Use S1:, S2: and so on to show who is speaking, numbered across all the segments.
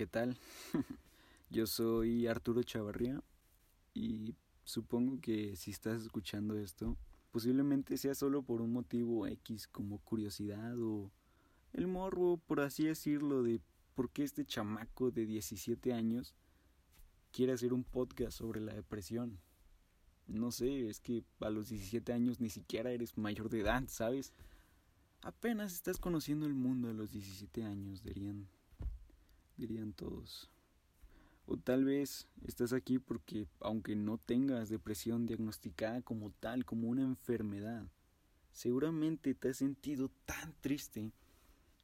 S1: ¿qué tal? Yo soy Arturo Chavarría y supongo que si estás escuchando esto, posiblemente sea solo por un motivo X como curiosidad o el morbo, por así decirlo, de por qué este chamaco de 17 años quiere hacer un podcast sobre la depresión. No sé, es que a los 17 años ni siquiera eres mayor de edad, ¿sabes? Apenas estás conociendo el mundo a los 17 años, dirían, dirían todos. O tal vez estás aquí porque, aunque no tengas depresión diagnosticada como tal, como una enfermedad, seguramente te has sentido tan triste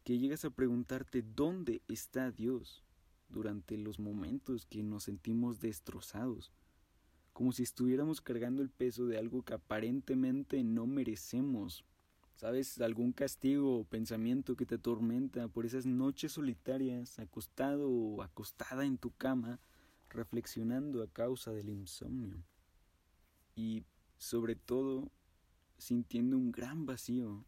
S1: que llegas a preguntarte dónde está Dios durante los momentos que nos sentimos destrozados, como si estuviéramos cargando el peso de algo que aparentemente no merecemos. ¿Sabes? Algún castigo o pensamiento que te atormenta por esas noches solitarias, acostado o acostada en tu cama, reflexionando a causa del insomnio. Y, sobre todo, sintiendo un gran vacío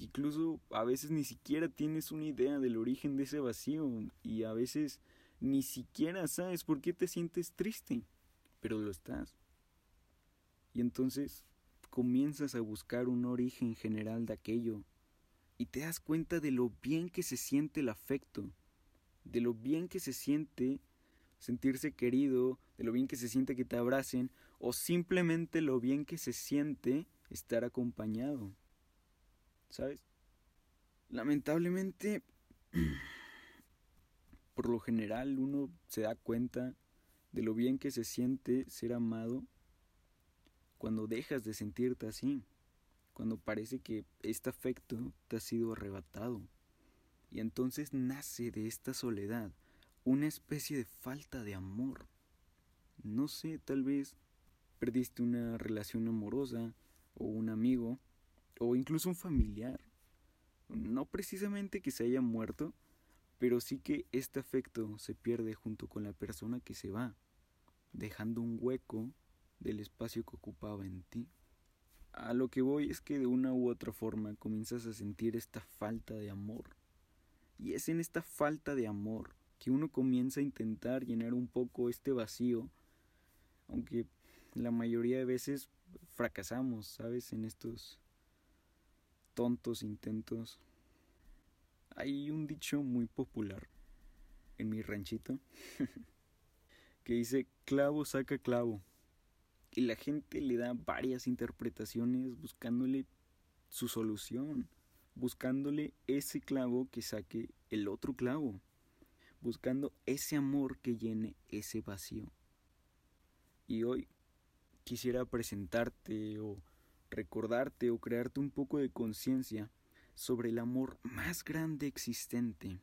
S1: incluso a veces ni siquiera tienes una idea del origen de ese vacío y a veces ni siquiera sabes por qué te sientes triste, pero lo estás. Y entonces comienzas a buscar un origen general de aquello y te das cuenta de lo bien que se siente el afecto, de lo bien que se siente sentirse querido, de lo bien que se siente que te abracen o simplemente lo bien que se siente estar acompañado. ¿sabes? Lamentablemente, por lo general uno se da cuenta de lo bien que se siente ser amado cuando dejas de sentirte así, cuando parece que este afecto te ha sido arrebatado. Y entonces nace de esta soledad una especie de falta de amor. No sé, tal vez perdiste una relación amorosa o un amigo o incluso un familiar. No precisamente que se haya muerto, pero sí que este afecto se pierde junto con la persona que se va, dejando un hueco del espacio que ocupaba en ti. A lo que voy es que de una u otra forma comienzas a sentir esta falta de amor. Y es en esta falta de amor que uno comienza a intentar llenar un poco este vacío, aunque la mayoría de veces fracasamos, ¿sabes? En estos tontos intentos. Hay un dicho muy popular en mi ranchito que dice clavo saca clavo y la gente le da varias interpretaciones buscándole su solución, buscándole ese clavo que saque el otro clavo, buscando ese amor que llene ese vacío. Y hoy quisiera presentarte o recordarte o crearte un poco de conciencia sobre el amor más grande existente,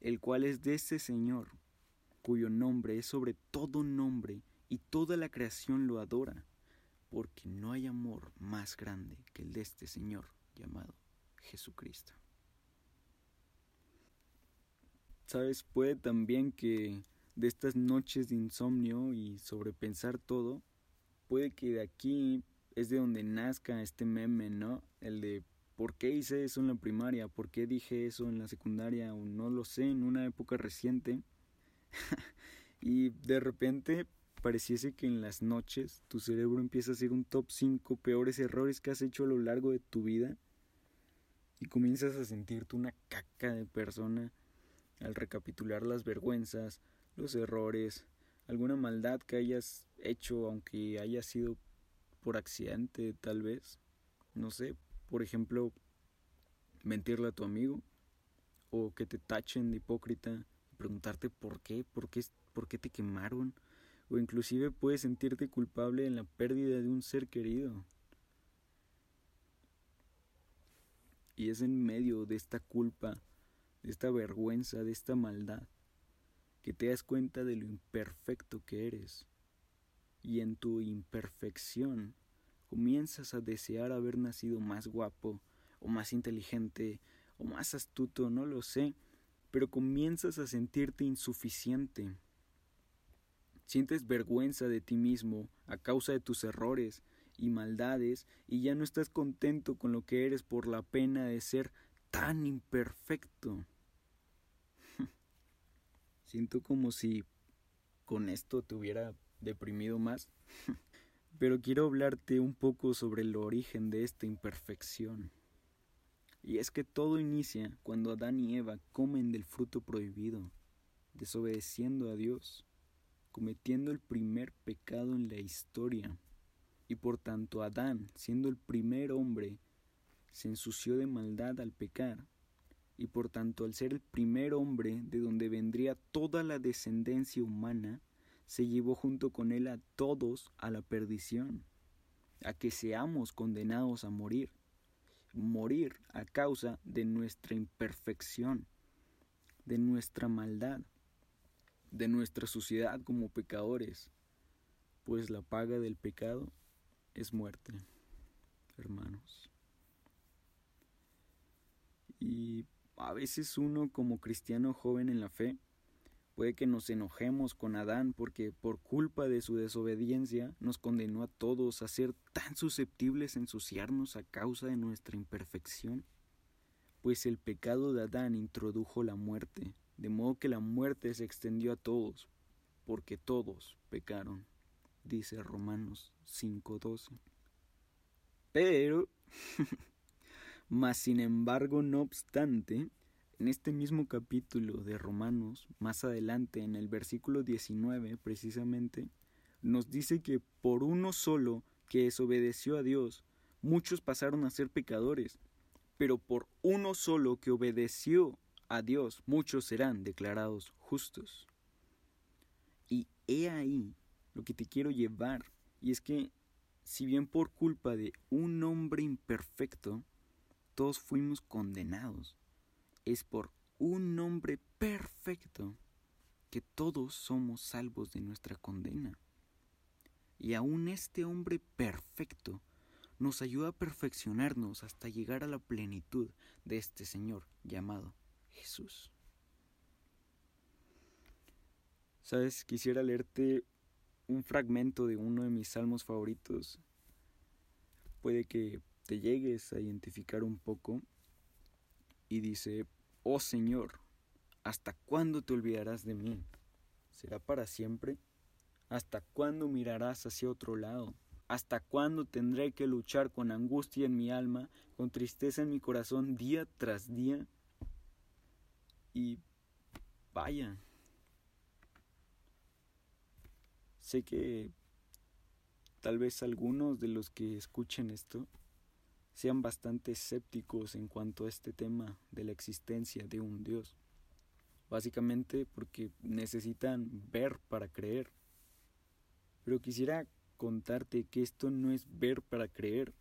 S1: el cual es de ese Señor, cuyo nombre es sobre todo nombre y toda la creación lo adora, porque no hay amor más grande que el de este Señor llamado Jesucristo. Sabes, puede también que de estas noches de insomnio y sobrepensar todo, puede que de aquí es de donde nazca este meme, ¿no? El de ¿por qué hice eso en la primaria? ¿Por qué dije eso en la secundaria? O no lo sé, en una época reciente. y de repente pareciese que en las noches tu cerebro empieza a hacer un top 5 peores errores que has hecho a lo largo de tu vida. Y comienzas a sentirte una caca de persona al recapitular las vergüenzas, los errores, alguna maldad que hayas hecho aunque haya sido por accidente tal vez. No sé, por ejemplo, mentirle a tu amigo o que te tachen de hipócrita y preguntarte por qué, por qué, por qué te quemaron o inclusive puedes sentirte culpable en la pérdida de un ser querido. Y es en medio de esta culpa, de esta vergüenza, de esta maldad, que te das cuenta de lo imperfecto que eres y en tu imperfección comienzas a desear haber nacido más guapo o más inteligente o más astuto, no lo sé, pero comienzas a sentirte insuficiente. Sientes vergüenza de ti mismo a causa de tus errores y maldades y ya no estás contento con lo que eres por la pena de ser tan imperfecto. Siento como si con esto te hubiera deprimido más. Pero quiero hablarte un poco sobre el origen de esta imperfección. Y es que todo inicia cuando Adán y Eva comen del fruto prohibido, desobedeciendo a Dios, cometiendo el primer pecado en la historia. Y por tanto Adán, siendo el primer hombre, se ensució de maldad al pecar y por tanto al ser el primer hombre de donde vendría toda la descendencia humana, se llevó junto con él a todos a la perdición, a que seamos condenados a morir, morir a causa de nuestra imperfección, de nuestra maldad, de nuestra suciedad como pecadores, pues la paga del pecado es muerte, hermanos. Y a veces uno como cristiano joven en la fe puede que nos enojemos con Adán porque por culpa de su desobediencia nos condenó a todos a ser tan susceptibles a ensuciarnos a causa de nuestra imperfección. Pues el pecado de Adán introdujo la muerte, de modo que la muerte se extendió a todos, porque todos pecaron, dice Romanos 5:12. Pero Mas sin embargo, no obstante, en este mismo capítulo de Romanos, más adelante en el versículo 19 precisamente, nos dice que por uno solo que desobedeció a Dios, muchos pasaron a ser pecadores, pero por uno solo que obedeció a Dios, muchos serán declarados justos. Y he ahí lo que te quiero llevar, y es que si bien por culpa de un hombre imperfecto, todos fuimos condenados. Es por un nombre perfecto que todos somos salvos de nuestra condena. Y aún este hombre perfecto nos ayuda a perfeccionarnos hasta llegar a la plenitud de este Señor llamado Jesús. Sabes, quisiera leerte un fragmento de uno de mis salmos favoritos. Puede que te llegues a identificar un poco y dice, oh Señor, ¿hasta cuándo te olvidarás de mí? ¿Será para siempre? ¿Hasta cuándo mirarás hacia otro lado? ¿Hasta cuándo tendré que luchar con angustia en mi alma, con tristeza en mi corazón día tras día? Y vaya, sé que tal vez algunos de los que escuchen esto sean bastante escépticos en cuanto a este tema de la existencia de un Dios. Básicamente porque necesitan ver para creer. Pero quisiera contarte que esto no es ver para creer,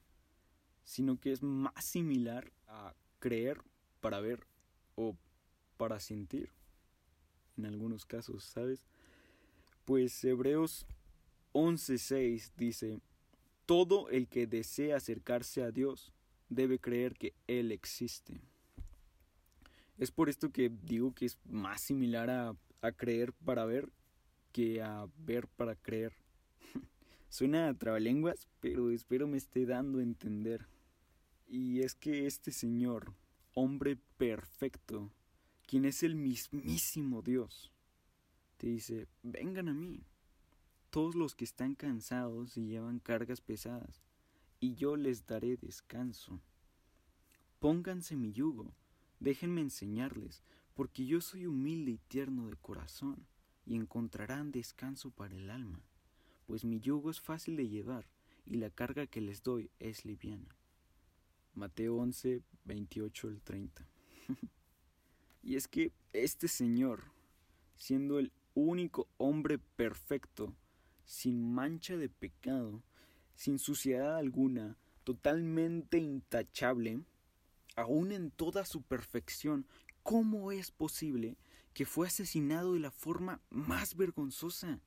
S1: sino que es más similar a creer para ver o para sentir. En algunos casos, ¿sabes? Pues Hebreos 11:6 dice, todo el que desea acercarse a Dios debe creer que Él existe. Es por esto que digo que es más similar a, creer para ver que a ver para creer. Suena a trabalenguas, pero espero me esté dando a entender. Y es que este Señor, hombre perfecto, quien es el mismísimo Dios, te dice, vengan a mí todos los que están cansados y llevan cargas pesadas, y yo les daré descanso. Pónganse mi yugo, déjenme enseñarles, porque yo soy humilde y tierno de corazón, y encontrarán descanso para el alma, pues mi yugo es fácil de llevar, y la carga que les doy es liviana. Mateo 11, 28 al 30. y es que este Señor, siendo el único hombre perfecto, sin mancha de pecado, sin suciedad alguna, totalmente intachable, aún en toda su perfección, ¿cómo es posible que fue asesinado de la forma más vergonzosa?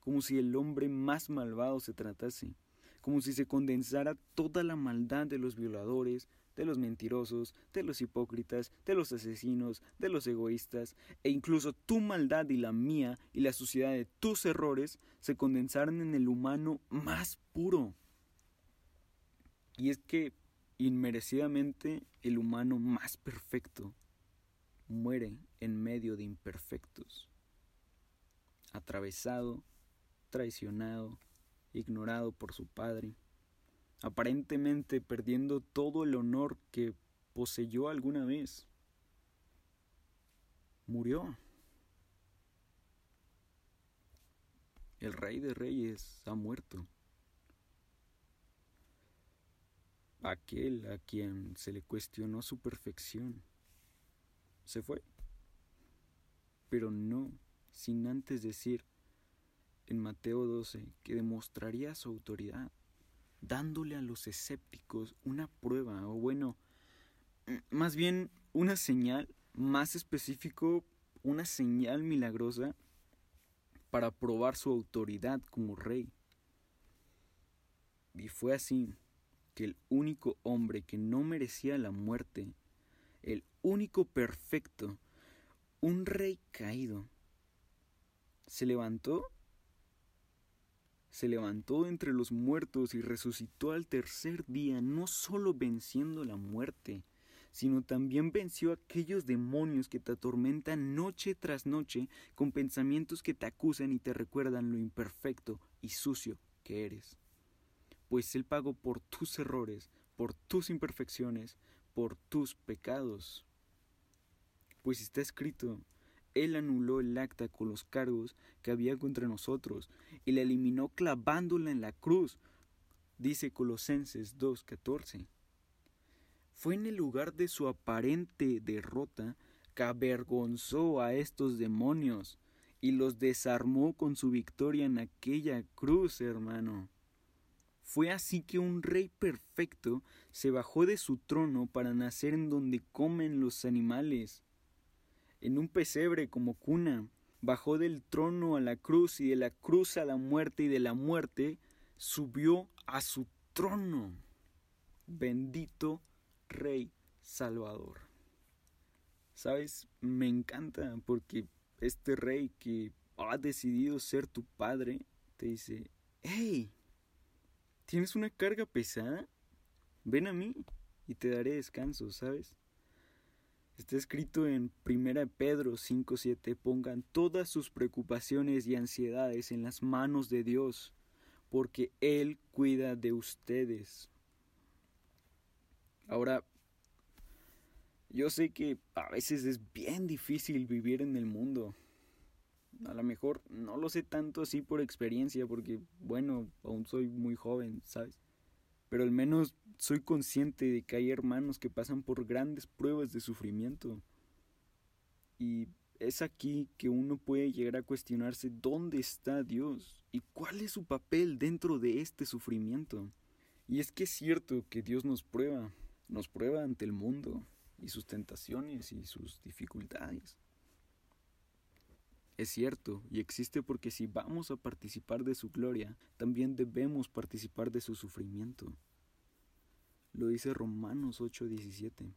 S1: Como si el hombre más malvado se tratase, como si se condensara toda la maldad de los violadores, de los mentirosos, de los hipócritas, de los asesinos, de los egoístas, e incluso tu maldad y la mía y la suciedad de tus errores se condensaron en el humano más puro. Y es que inmerecidamente el humano más perfecto muere en medio de imperfectos, atravesado, traicionado, ignorado por su padre, aparentemente perdiendo todo el honor que poseyó alguna vez. Murió. El rey de reyes ha muerto. Aquel a quien se le cuestionó su perfección se fue. Pero no sin antes decir en Mateo 12 que demostraría su autoridad, dándole a los escépticos una prueba, o bueno, más bien una señal, más específico, una señal milagrosa para probar su autoridad como rey. Y fue así que el único hombre que no merecía la muerte, el único perfecto, un rey caído, se levantó, se levantó entre los muertos y resucitó al tercer día, no solo venciendo la muerte, sino también venció aquellos demonios que te atormentan noche tras noche con pensamientos que te acusan y te recuerdan lo imperfecto y sucio que eres. Pues Él pagó por tus errores, por tus imperfecciones, por tus pecados. Pues está escrito, Él anuló el acta con los cargos que había contra nosotros y la eliminó clavándola en la cruz, dice Colosenses 2.14. Fue en el lugar de su aparente derrota que avergonzó a estos demonios y los desarmó con su victoria en aquella cruz, hermano. Fue así que un rey perfecto se bajó de su trono para nacer en donde comen los animales. En un pesebre como cuna, bajó del trono a la cruz y de la cruz a la muerte y de la muerte subió a su trono. Bendito Rey Salvador. Sabes, me encanta porque este rey que ha decidido ser tu padre te dice, hey, ¿tienes una carga pesada? Ven a mí y te daré descanso, ¿sabes? Está escrito en 1 Pedro 5:7, pongan todas sus preocupaciones y ansiedades en las manos de Dios, porque Él cuida de ustedes. Ahora, yo sé que a veces es bien difícil vivir en el mundo. A lo mejor no lo sé tanto así por experiencia, porque, bueno, aún soy muy joven, ¿sabes? Pero al menos soy consciente de que hay hermanos que pasan por grandes pruebas de sufrimiento. Y es aquí que uno puede llegar a cuestionarse dónde está Dios y cuál es su papel dentro de este sufrimiento. Y es que es cierto que Dios nos prueba, nos prueba ante el mundo y sus tentaciones y sus dificultades. Es cierto y existe porque si vamos a participar de su gloria, también debemos participar de su sufrimiento. Lo dice Romanos 8:17.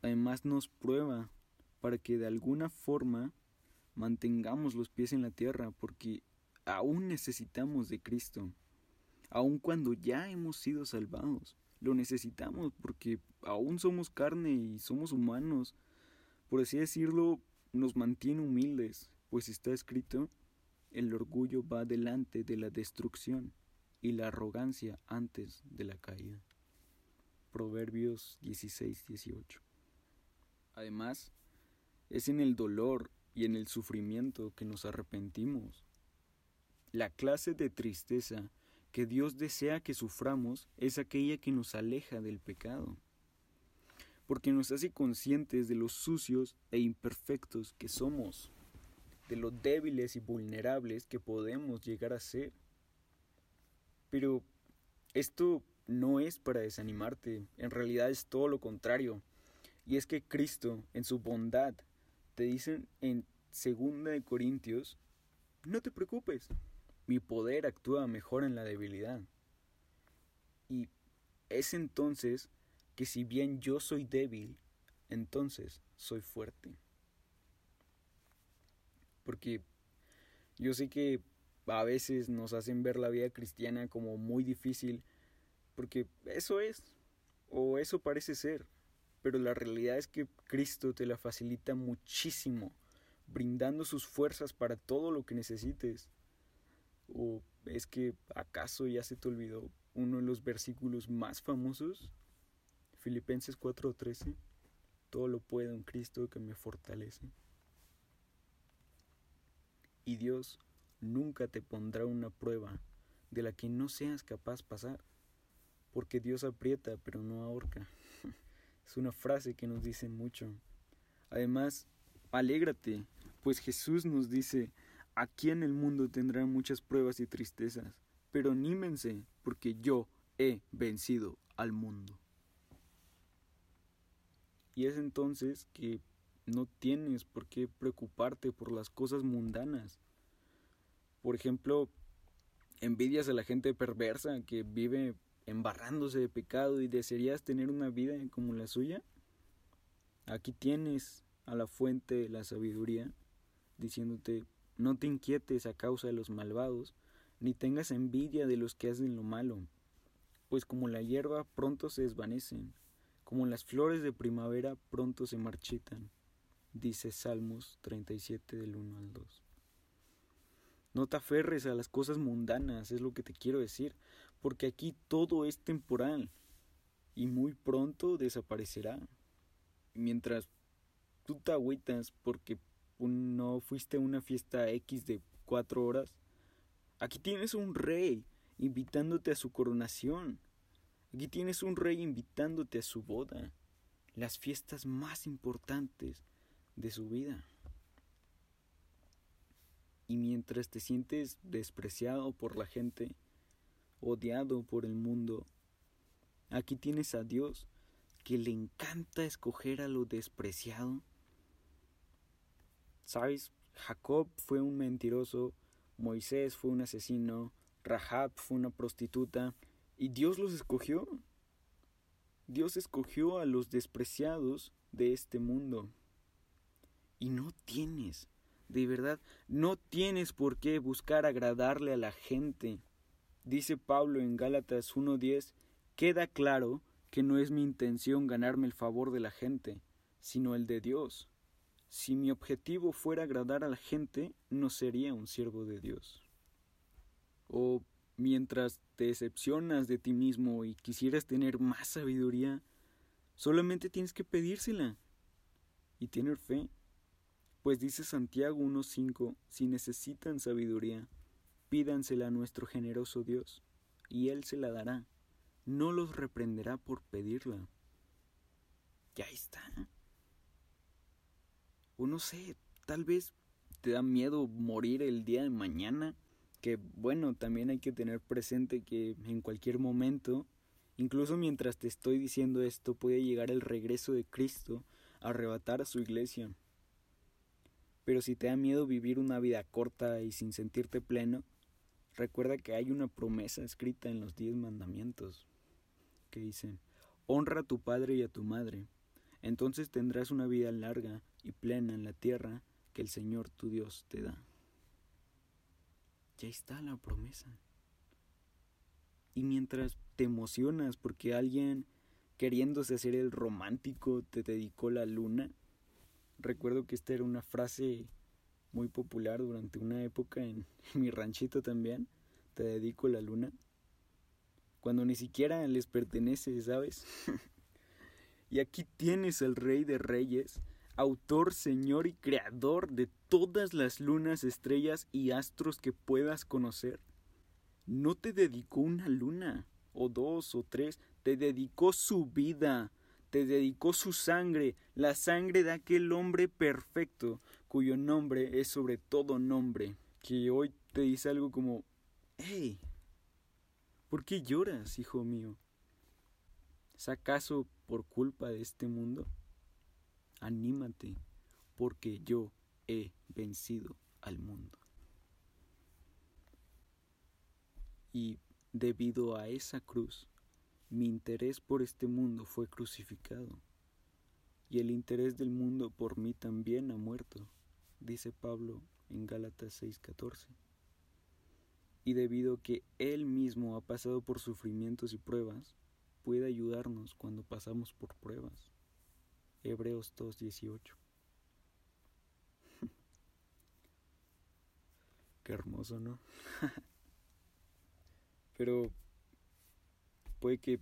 S1: Además nos prueba para que de alguna forma mantengamos los pies en la tierra, porque aún necesitamos de Cristo, aun cuando ya hemos sido salvados. Lo necesitamos porque aún somos carne y somos humanos. Por así decirlo, nos mantiene humildes, pues está escrito, el orgullo va delante de la destrucción y la arrogancia antes de la caída. Proverbios 16, 18. Además, es en el dolor y en el sufrimiento que nos arrepentimos. La clase de tristeza que Dios desea que suframos es aquella que nos aleja del pecado, porque nos hace conscientes de los sucios e imperfectos que somos, de lo débiles y vulnerables que podemos llegar a ser. Pero esto no es para desanimarte, en realidad es todo lo contrario, y es que Cristo, en su bondad, te dice en 2 Corintios, no te preocupes, mi poder actúa mejor en la debilidad. Y es entonces que si bien yo soy débil, entonces soy fuerte. Porque yo sé que a veces nos hacen ver la vida cristiana como muy difícil, porque eso es, o eso parece ser. pero la realidad es que Cristo te la facilita muchísimo, brindando sus fuerzas para todo lo que necesites. ¿O es que acaso ya se te olvidó uno de los versículos más famosos? Filipenses 4:13. Todo lo puedo en Cristo que me fortalece. Y Dios nunca te pondrá una prueba de la que no seas capaz pasar, porque Dios aprieta pero no ahorca. es una frase que nos dice mucho. Además, alégrate, pues Jesús nos dice, aquí en el mundo tendrán muchas pruebas y tristezas, pero anímense, porque yo he vencido al mundo. Y es entonces que no tienes por qué preocuparte por las cosas mundanas. Por ejemplo, envidias a la gente perversa que vive embarrándose de pecado y desearías tener una vida como la suya. Aquí tienes a la fuente la sabiduría diciéndote no te inquietes a causa de los malvados, ni tengas envidia de los que hacen lo malo, pues como la hierba pronto se desvanecen, como las flores de primavera pronto se marchitan, dice Salmos 37 del 1 al 2. No te aferres a las cosas mundanas, es lo que te quiero decir, porque aquí todo es temporal y muy pronto desaparecerá. Mientras tú te agüitas porque no fuiste a una fiesta X de cuatro horas, aquí tienes un rey invitándote a su coronación. Aquí tienes un rey invitándote a su boda, las fiestas más importantes de su vida. Y mientras te sientes despreciado por la gente, odiado por el mundo, aquí tienes a Dios que le encanta escoger a lo despreciado. ¿Sabes? Jacob fue un mentiroso, Moisés fue un asesino, Rahab fue una prostituta, y Dios los escogió. Dios escogió a los despreciados de este mundo. Y no tienes, de verdad, no tienes por qué buscar agradarle a la gente. Dice Pablo en Gálatas 1.10, queda claro que no es mi intención ganarme el favor de la gente, sino el de Dios. Si mi objetivo fuera agradar a la gente, no sería un siervo de Dios. O mientras decepcionas de ti mismo y quisieras tener más sabiduría, solamente tienes que pedírsela y tener fe. Pues dice Santiago 1.5, si necesitan sabiduría, pídansela a nuestro generoso Dios, y Él se la dará. No los reprenderá por pedirla. Ya está. O no sé, tal vez te da miedo morir el día de mañana que bueno, también hay que tener presente que en cualquier momento, incluso mientras te estoy diciendo esto, puede llegar el regreso de Cristo a arrebatar a su iglesia. Pero si te da miedo vivir una vida corta y sin sentirte pleno, recuerda que hay una promesa escrita en los diez mandamientos que dicen, honra a tu padre y a tu madre, entonces tendrás una vida larga y plena en la tierra que el Señor tu Dios te da ya está la promesa. Y mientras te emocionas porque alguien queriéndose hacer el romántico te dedicó la luna, recuerdo que esta era una frase muy popular durante una época en, mi ranchito también, te dedico la luna, cuando ni siquiera les pertenece, ¿sabes? y aquí tienes al rey de reyes, autor, señor y creador de todas las lunas, estrellas y astros que puedas conocer. No te dedicó una luna, o dos, o tres, te dedicó su vida, te dedicó su sangre, la sangre de aquel hombre perfecto, cuyo nombre es sobre todo nombre, que hoy te dice algo como, hey, ¿por qué lloras, hijo mío? ¿Es acaso por culpa de este mundo? anímate, porque yo he vencido al mundo. Y debido a esa cruz, mi interés por este mundo fue crucificado, y el interés del mundo por mí también ha muerto, dice Pablo en Gálatas 6:14. Y debido a que Él mismo ha pasado por sufrimientos y pruebas, puede ayudarnos cuando pasamos por pruebas Hebreos 2.18. Hermoso, ¿no? Pero puede que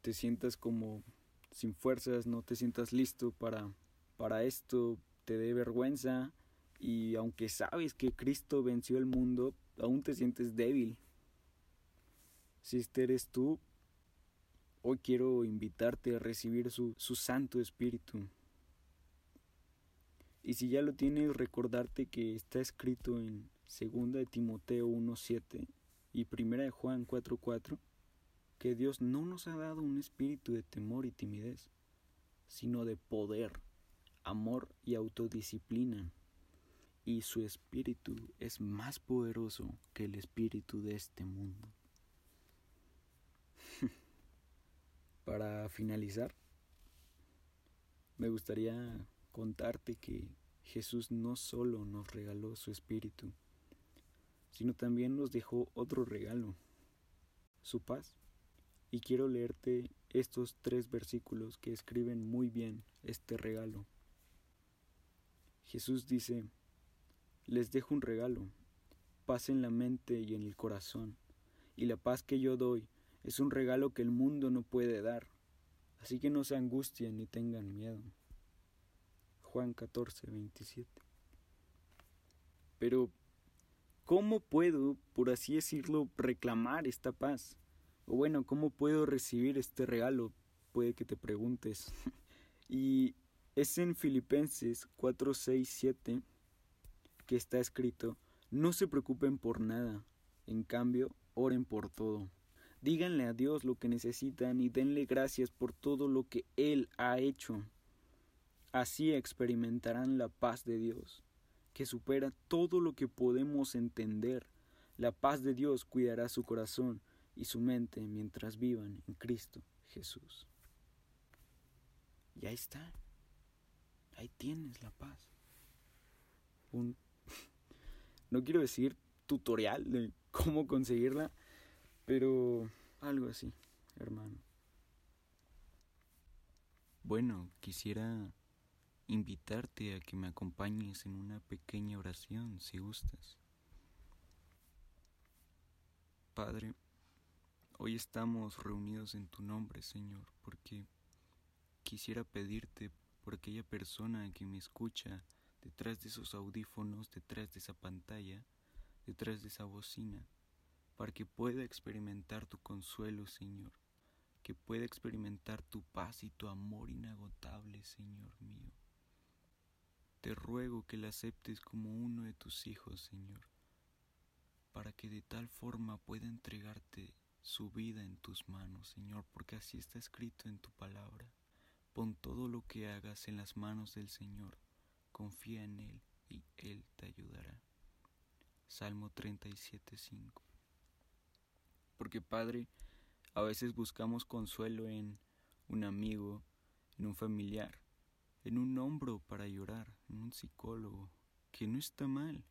S1: te sientas como sin fuerzas, no te sientas listo para, para esto, te dé vergüenza y aunque sabes que Cristo venció el mundo, aún te sientes débil. Si este eres tú, hoy quiero invitarte a recibir su, su Santo Espíritu. Y si ya lo tienes, recordarte que está escrito en 2 de Timoteo 1.7 y 1 de Juan 4.4 que Dios no nos ha dado un espíritu de temor y timidez, sino de poder, amor y autodisciplina. Y su espíritu es más poderoso que el espíritu de este mundo. Para finalizar, me gustaría contarte que Jesús no solo nos regaló su espíritu, sino también nos dejó otro regalo, su paz. Y quiero leerte estos tres versículos que escriben muy bien este regalo. Jesús dice, les dejo un regalo, paz en la mente y en el corazón, y la paz que yo doy es un regalo que el mundo no puede dar, así que no se angustien ni tengan miedo. Juan 14, 27. Pero, ¿cómo puedo, por así decirlo, reclamar esta paz? O bueno, ¿cómo puedo recibir este regalo? Puede que te preguntes. y es en Filipenses 4, 6, 7 que está escrito, no se preocupen por nada, en cambio, oren por todo. Díganle a Dios lo que necesitan y denle gracias por todo lo que Él ha hecho. Así experimentarán la paz de Dios, que supera todo lo que podemos entender. La paz de Dios cuidará su corazón y su mente mientras vivan en Cristo Jesús. Y ahí está. Ahí tienes la paz. Un no quiero decir tutorial de cómo conseguirla, pero algo así, hermano. Bueno, quisiera invitarte a que me acompañes en una pequeña oración, si gustas. Padre, Hoy estamos reunidos en tu nombre, Señor, porque quisiera pedirte por aquella persona que me escucha detrás de esos audífonos, detrás de esa pantalla, detrás de esa bocina, para que pueda experimentar tu consuelo, Señor, que pueda experimentar tu paz y tu amor inagotable, Señor mío. Te ruego que la aceptes como uno de tus hijos, Señor, para que de tal forma pueda entregarte su vida en tus manos, Señor, porque así está escrito en tu palabra. Pon todo lo que hagas en las manos del Señor, confía en Él y Él te ayudará. Salmo 37.5 Porque Padre, a veces buscamos consuelo en un amigo, en un familiar, en un hombro para llorar, en un psicólogo, que no está mal,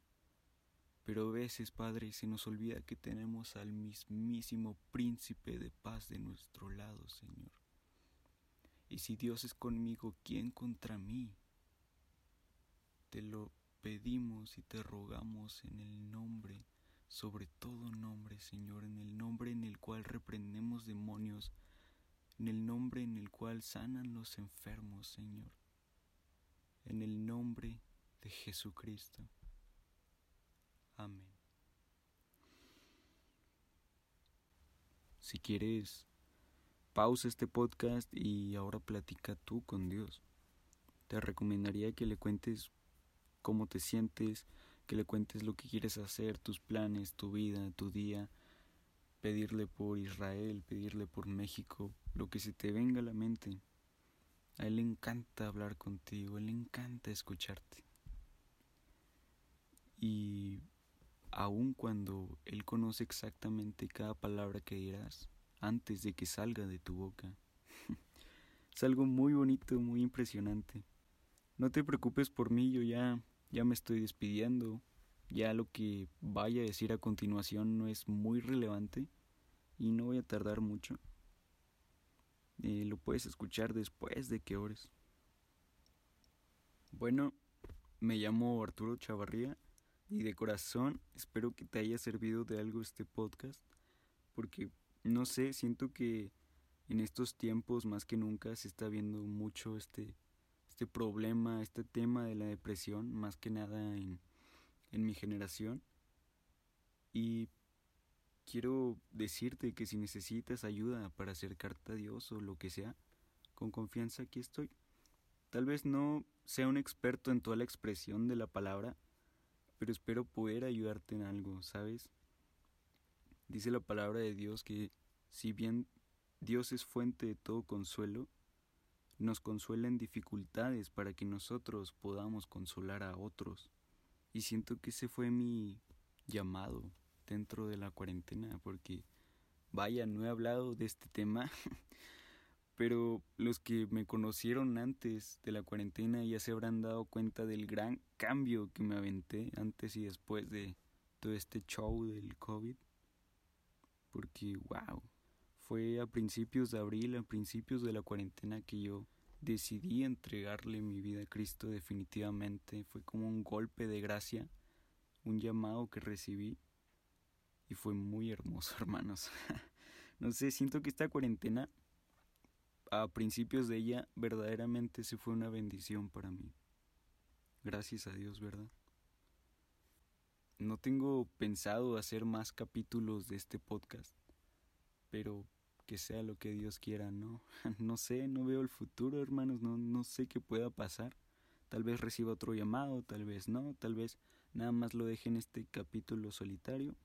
S1: pero a veces, Padre, se nos olvida que tenemos al mismísimo príncipe de paz de nuestro lado, Señor. Y si Dios es conmigo, ¿quién contra mí? Te lo pedimos y te rogamos en el nombre, sobre todo nombre, Señor, en el nombre en el cual reprendemos demonios, en el nombre en el cual sanan los enfermos, Señor, en el nombre de Jesucristo. Amén. Si quieres, pausa este podcast y ahora platica tú con Dios. Te recomendaría que le cuentes cómo te sientes, que le cuentes lo que quieres hacer, tus planes, tu vida, tu día, pedirle por Israel, pedirle por México, lo que se te venga a la mente. A él le encanta hablar contigo, él le encanta escucharte. Y aun cuando Él conoce exactamente cada palabra que dirás antes de que salga de tu boca. es algo muy bonito, muy impresionante. No te preocupes por mí, yo ya, ya me estoy despidiendo. Ya lo que vaya a decir a continuación no es muy relevante y no voy a tardar mucho. Eh, lo puedes escuchar después de que ores. Bueno, me llamo Arturo Chavarría y de corazón espero que te haya servido de algo este podcast porque no sé, siento que en estos tiempos más que nunca se está viendo mucho este este problema, este tema de la depresión, más que nada en, en mi generación. Y quiero decirte que si necesitas ayuda para acercarte a Dios o lo que sea, con confianza aquí estoy. Tal vez no sea un experto en toda la expresión de la palabra, pero espero poder ayudarte en algo, ¿sabes? Dice la palabra de Dios que si bien Dios es fuente de todo consuelo, nos consuela en dificultades para que nosotros podamos consolar a otros. Y siento que ese fue mi llamado dentro de la cuarentena, porque vaya, no he hablado de este tema, pero los que me conocieron antes de la cuarentena ya se habrán dado cuenta del gran cambio que me aventé antes y después de todo este show del COVID. Porque, wow, fue a principios de abril, a principios de la cuarentena que yo decidí entregarle mi vida a Cristo definitivamente. Fue como un golpe de gracia, un llamado que recibí y fue muy hermoso, hermanos. no sé, siento que esta cuarentena, a principios de ella, verdaderamente se fue una bendición para mí. Gracias a Dios, ¿verdad? No tengo pensado hacer más capítulos de este podcast, pero que sea lo que Dios quiera, ¿no? No sé, no veo el futuro, hermanos, no, no sé qué pueda pasar. Tal vez reciba otro llamado, tal vez no, tal vez nada más lo deje en este capítulo solitario.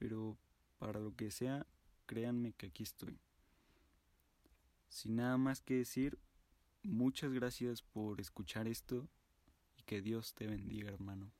S1: Pero para lo que sea, créanme que aquí estoy. Sin nada más que decir, muchas gracias por escuchar esto y que Dios te bendiga, hermano.